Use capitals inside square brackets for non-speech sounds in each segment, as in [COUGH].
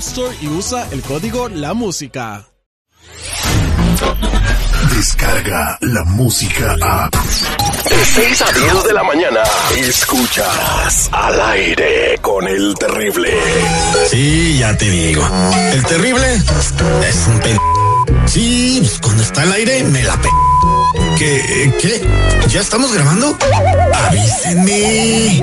Store y usa el código La Música. Descarga la música a. De 6 a 10 de la mañana. Escuchas al aire con el terrible. Sí, ya te digo. El terrible es un pe... Sí, pues cuando está al aire me la pe... ¿Qué? ¿Qué? ¿Ya estamos grabando? Avísenme.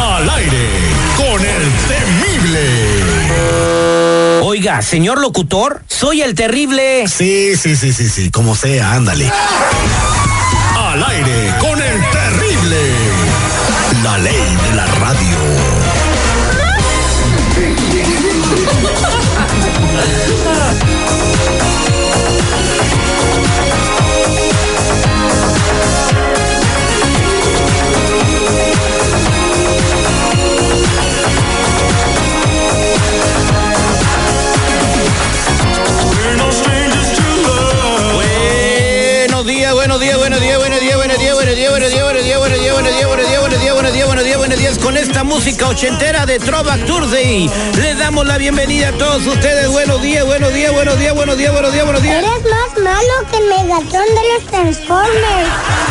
Al aire con el temible. Oiga, señor locutor, soy el terrible. Sí, sí, sí, sí, sí, como sea, ándale. Al aire con el terrible. La ley de la radio. Música ochentera de Throwback Thursday. Les damos la bienvenida a todos ustedes. Buenos días, buenos días, buenos días, buenos días, buenos días, buenos días. Eres más malo que Megatron de los Transformers.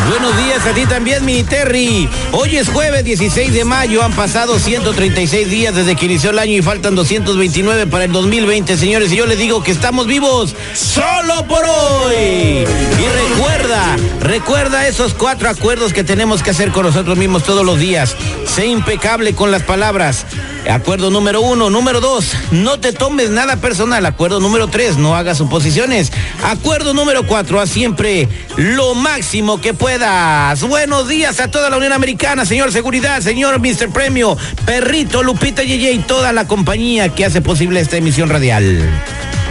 Buenos días a ti también, mi Terry. Hoy es jueves 16 de mayo. Han pasado 136 días desde que inició el año y faltan 229 para el 2020, señores. Y yo les digo que estamos vivos solo por hoy. Y recuerda, recuerda esos cuatro acuerdos que tenemos que hacer con nosotros mismos todos los días. Sé impecable con las palabras. Acuerdo número uno. Número dos, no te tomes nada personal. Acuerdo número tres, no hagas suposiciones. Acuerdo número cuatro, haz siempre lo máximo que puedas. Buenos días a toda la Unión Americana, señor Seguridad, señor Mr. Premio, Perrito, Lupita Yeye y toda la compañía que hace posible esta emisión radial.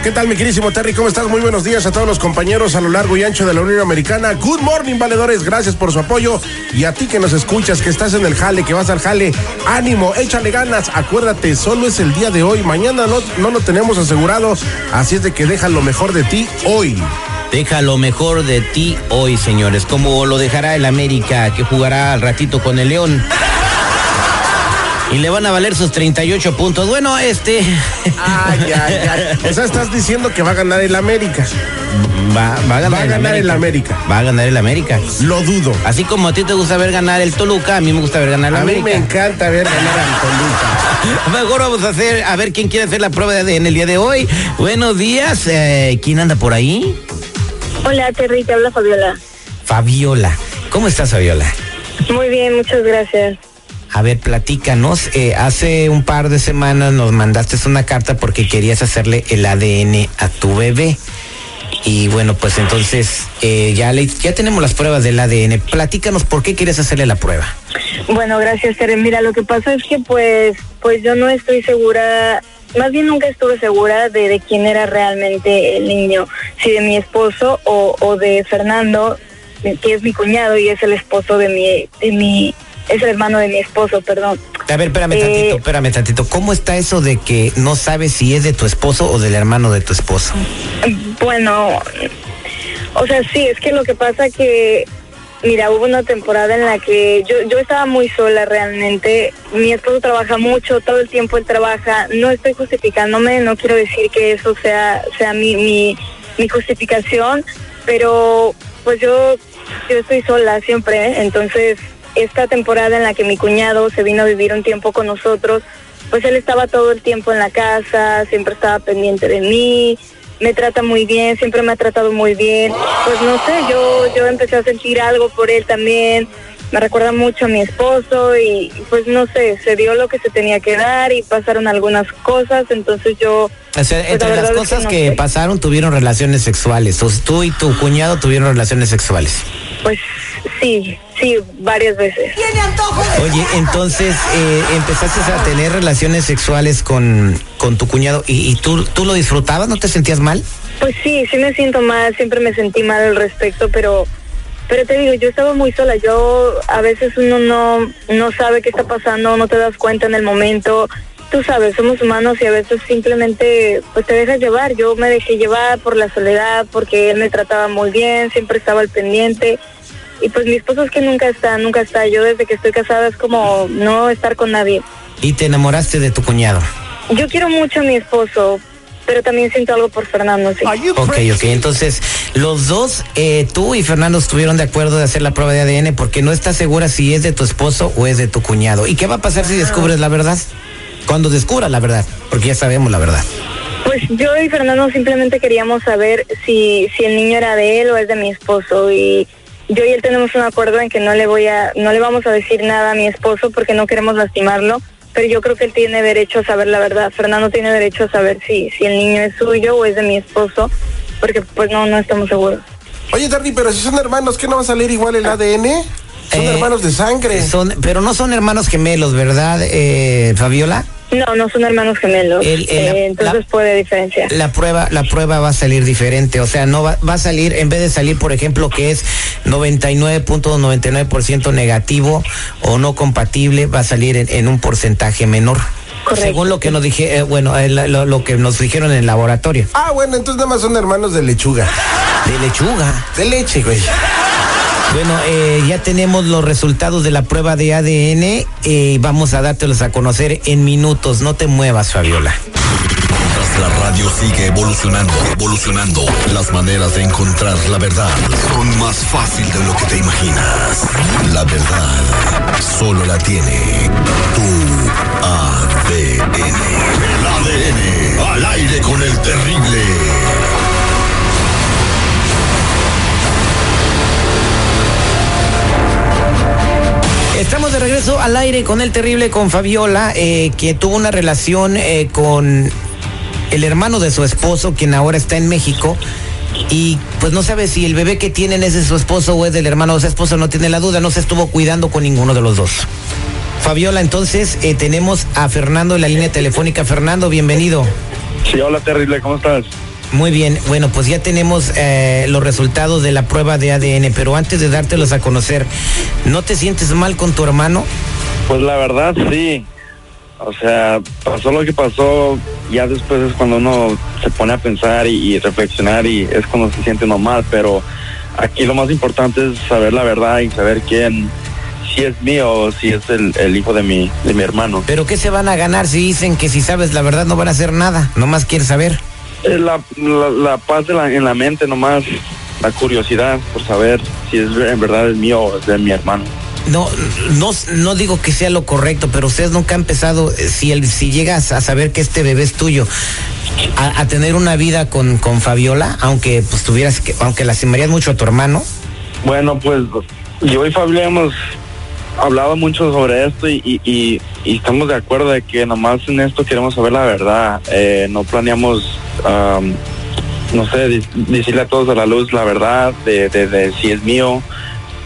¿Qué tal, mi querísimo Terry? ¿Cómo estás? Muy buenos días a todos los compañeros a lo largo y ancho de la Unión Americana. Good morning, valedores. Gracias por su apoyo. Y a ti que nos escuchas, que estás en el jale, que vas al jale, ánimo, échale ganas. Acuérdate, solo es el día de hoy. Mañana no, no lo tenemos asegurado. Así es de que deja lo mejor de ti hoy. Deja lo mejor de ti hoy, señores, como lo dejará el América, que jugará al ratito con el León. Y le van a valer sus 38 puntos. Bueno, este. Ay, ay, ay. [LAUGHS] O sea, estás diciendo que va a ganar el América. Va, va a ganar, Va a ganar el América. Va a ganar el América. Lo dudo. Así como a ti te gusta ver ganar el Toluca, a mí me gusta ver ganar el A mí América. me encanta ver ganar al Toluca. [LAUGHS] Mejor vamos a hacer, a ver quién quiere hacer la prueba de ADN el día de hoy. Buenos días, eh, ¿quién anda por ahí? Hola, Terry, te habla Fabiola. Fabiola. ¿Cómo estás, Fabiola? Muy bien, muchas gracias. A ver, platícanos. Eh, hace un par de semanas nos mandaste una carta porque querías hacerle el ADN a tu bebé. Y bueno, pues entonces eh, ya, le, ya tenemos las pruebas del ADN. Platícanos por qué quieres hacerle la prueba. Bueno, gracias, Terry. Mira, lo que pasa es que pues, pues yo no estoy segura, más bien nunca estuve segura de, de quién era realmente el niño, si de mi esposo o, o de Fernando, que es mi cuñado y es el esposo de mi, de mi, es el hermano de mi esposo, perdón. A ver, espérame Eh, tantito, espérame tantito. ¿Cómo está eso de que no sabes si es de tu esposo o del hermano de tu esposo? Bueno, o sea, sí, es que lo que pasa que, mira, hubo una temporada en la que yo, yo estaba muy sola realmente. Mi esposo trabaja mucho, todo el tiempo él trabaja. No estoy justificándome, no quiero decir que eso sea, sea mi, mi, mi justificación, pero pues yo, yo estoy sola siempre, ¿eh? entonces esta temporada en la que mi cuñado se vino a vivir un tiempo con nosotros, pues él estaba todo el tiempo en la casa, siempre estaba pendiente de mí, me trata muy bien, siempre me ha tratado muy bien. Pues no sé, yo, yo empecé a sentir algo por él también. Me recuerda mucho a mi esposo y pues no sé, se dio lo que se tenía que dar y pasaron algunas cosas, entonces yo... O sea, pues, la entre las es cosas no que pasaron tuvieron relaciones sexuales. O sea, tú y tu cuñado tuvieron relaciones sexuales. Pues sí, sí, varias veces. Oye, entonces eh, empezaste a tener relaciones sexuales con, con tu cuñado y, y tú, tú lo disfrutabas, ¿no te sentías mal? Pues sí, sí me siento mal, siempre me sentí mal al respecto, pero pero te digo, yo estaba muy sola, yo a veces uno no no sabe qué está pasando, no te das cuenta en el momento. Tú sabes, somos humanos y a veces simplemente pues te dejas llevar. Yo me dejé llevar por la soledad, porque él me trataba muy bien, siempre estaba al pendiente. Y pues mi esposo es que nunca está, nunca está. Yo desde que estoy casada es como no estar con nadie. Y te enamoraste de tu cuñado. Yo quiero mucho a mi esposo, pero también siento algo por Fernando, sí. Ok, ok. Entonces, los dos, eh, tú y Fernando, estuvieron de acuerdo de hacer la prueba de ADN porque no estás segura si es de tu esposo o es de tu cuñado. ¿Y qué va a pasar si descubres la verdad? Cuando descubras la verdad, porque ya sabemos la verdad. Pues yo y Fernando simplemente queríamos saber si, si el niño era de él o es de mi esposo y yo y él tenemos un acuerdo en que no le voy a, no le vamos a decir nada a mi esposo porque no queremos lastimarlo, pero yo creo que él tiene derecho a saber la verdad. Fernando tiene derecho a saber si, si el niño es suyo o es de mi esposo, porque pues no, no estamos seguros. Oye, Terry, pero si son hermanos, ¿qué no va a salir igual el ADN? Son Eh, hermanos de sangre. Son, pero no son hermanos gemelos, ¿verdad, eh, Fabiola? No, no son hermanos gemelos, El- el- la- eh, entonces la- puede diferenciar. La prueba, la prueba va a salir diferente, o sea, no va, va a salir, en vez de salir, por ejemplo, que es 99.99% negativo o no compatible, va a salir en, en un porcentaje menor. Correcto. Según lo que nos dije, eh, bueno, eh, lo, lo que nos dijeron en el laboratorio. Ah, bueno, entonces nada más son hermanos de lechuga. De lechuga. De leche, güey. Bueno, eh, ya tenemos los resultados de la prueba de ADN eh, y vamos a dártelos a conocer en minutos. No te muevas, Fabiola. Mientras la radio sigue evolucionando, evolucionando, las maneras de encontrar la verdad son más fácil de lo que te imaginas. La verdad solo la tiene tu El ADN al aire con el terrible. Estamos de regreso al aire con el terrible, con Fabiola, eh, que tuvo una relación eh, con el hermano de su esposo, quien ahora está en México. Y pues no sabe si el bebé que tienen es de su esposo o es del hermano de su esposo, no tiene la duda, no se estuvo cuidando con ninguno de los dos. Fabiola, entonces eh, tenemos a Fernando en la línea telefónica. Fernando, bienvenido. Sí, hola terrible, ¿cómo estás? Muy bien, bueno, pues ya tenemos eh, los resultados de la prueba de ADN, pero antes de dártelos a conocer, ¿no te sientes mal con tu hermano? Pues la verdad sí. O sea, pasó lo que pasó, ya después es cuando uno se pone a pensar y, y reflexionar y es cuando se siente uno mal, pero aquí lo más importante es saber la verdad y saber quién, si es mío o si es el, el hijo de mi, de mi hermano. Pero ¿qué se van a ganar si dicen que si sabes la verdad no van a hacer nada? Nomás quieres saber. Eh, La, la, la paz de la- en la mente nomás, la curiosidad por saber si es en verdad es mío o es de mi hermano. No, no, no digo que sea lo correcto, pero ustedes nunca han empezado, eh, si, el, si llegas a saber que este bebé es tuyo, a, a tener una vida con, con Fabiola, aunque pues tuvieras que, aunque lastimarías mucho a tu hermano. Bueno, pues yo y Fabio hemos hablado mucho sobre esto y, y- y- y estamos de acuerdo de que nomás en esto queremos saber la verdad. Eh, no planeamos, am, no sé, decirle a todos a la luz la verdad de, de- de si es mío,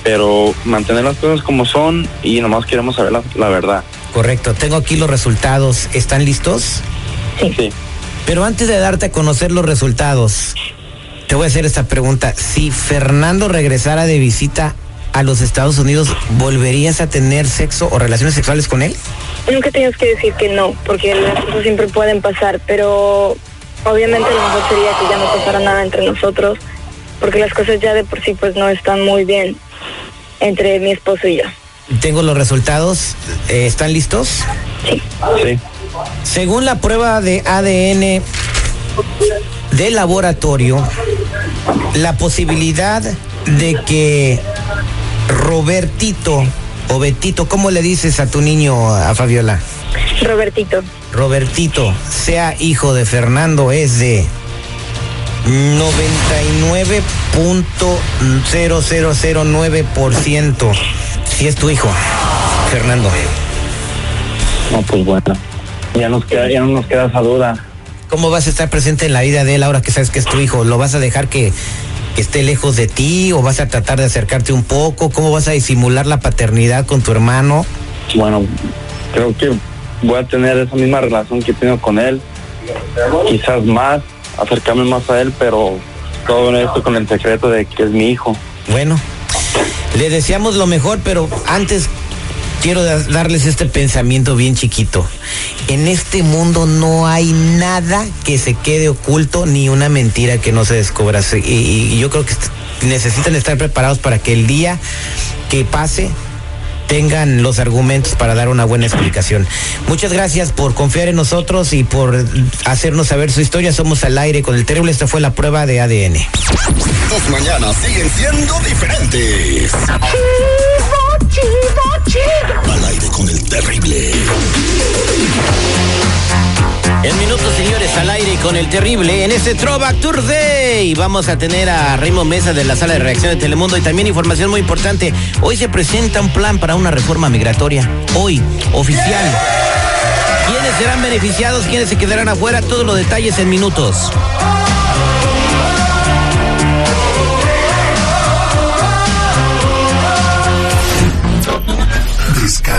pero mantener las cosas como son y nomás queremos saber la, la verdad. Correcto, tengo aquí los resultados. ¿Están listos? Sí. Pero antes de darte a conocer los resultados, te voy a hacer esta pregunta. Si Fernando regresara de visita a los Estados Unidos, ¿volverías a tener sexo o relaciones sexuales con él? Nunca tienes que decir que no, porque las cosas siempre pueden pasar, pero obviamente lo mejor sería que ya no pasara nada entre nosotros, porque las cosas ya de por sí pues no están muy bien entre mi esposo y yo. Tengo los resultados. Eh, ¿Están listos? Sí. Sí. Según la prueba de ADN de laboratorio, la posibilidad de que Robertito o Betito, ¿cómo le dices a tu niño, a Fabiola? Robertito, Robertito sea hijo de Fernando es de 99.0009%. Si es tu hijo, Fernando. No, pues bueno. Ya, nos queda, ya no nos queda esa duda. ¿Cómo vas a estar presente en la vida de él ahora que sabes que es tu hijo? ¿Lo vas a dejar que, que esté lejos de ti o vas a tratar de acercarte un poco? ¿Cómo vas a disimular la paternidad con tu hermano? Bueno, creo que voy a tener esa misma relación que tengo con él. Quizás más, acercarme más a él, pero todo esto con el secreto de que es mi hijo. Bueno, le deseamos lo mejor, pero antes quiero da- darles este pensamiento bien chiquito. En este mundo no hay nada que se quede oculto ni una mentira que no se descubra. Y, yo creo que necesitan estar preparados para que el día que pase tengan los argumentos para dar una buena explicación. Muchas gracias por confiar en nosotros y por hacernos saber su historia. Somos al aire con el terrible. Esta fue la prueba de ADN. Tus mañanas siguen siendo diferentes. Al aire con el terrible. En minutos, señores, al aire con el terrible en este Throwback Tuesday. Vamos a tener a Raymond Mesa de la sala de reacción de Telemundo y también información muy importante. Hoy se presenta un plan para una reforma migratoria. Hoy, oficial. ¿Quiénes serán beneficiados? ¿Quiénes se quedarán afuera? Todos los detalles en minutos.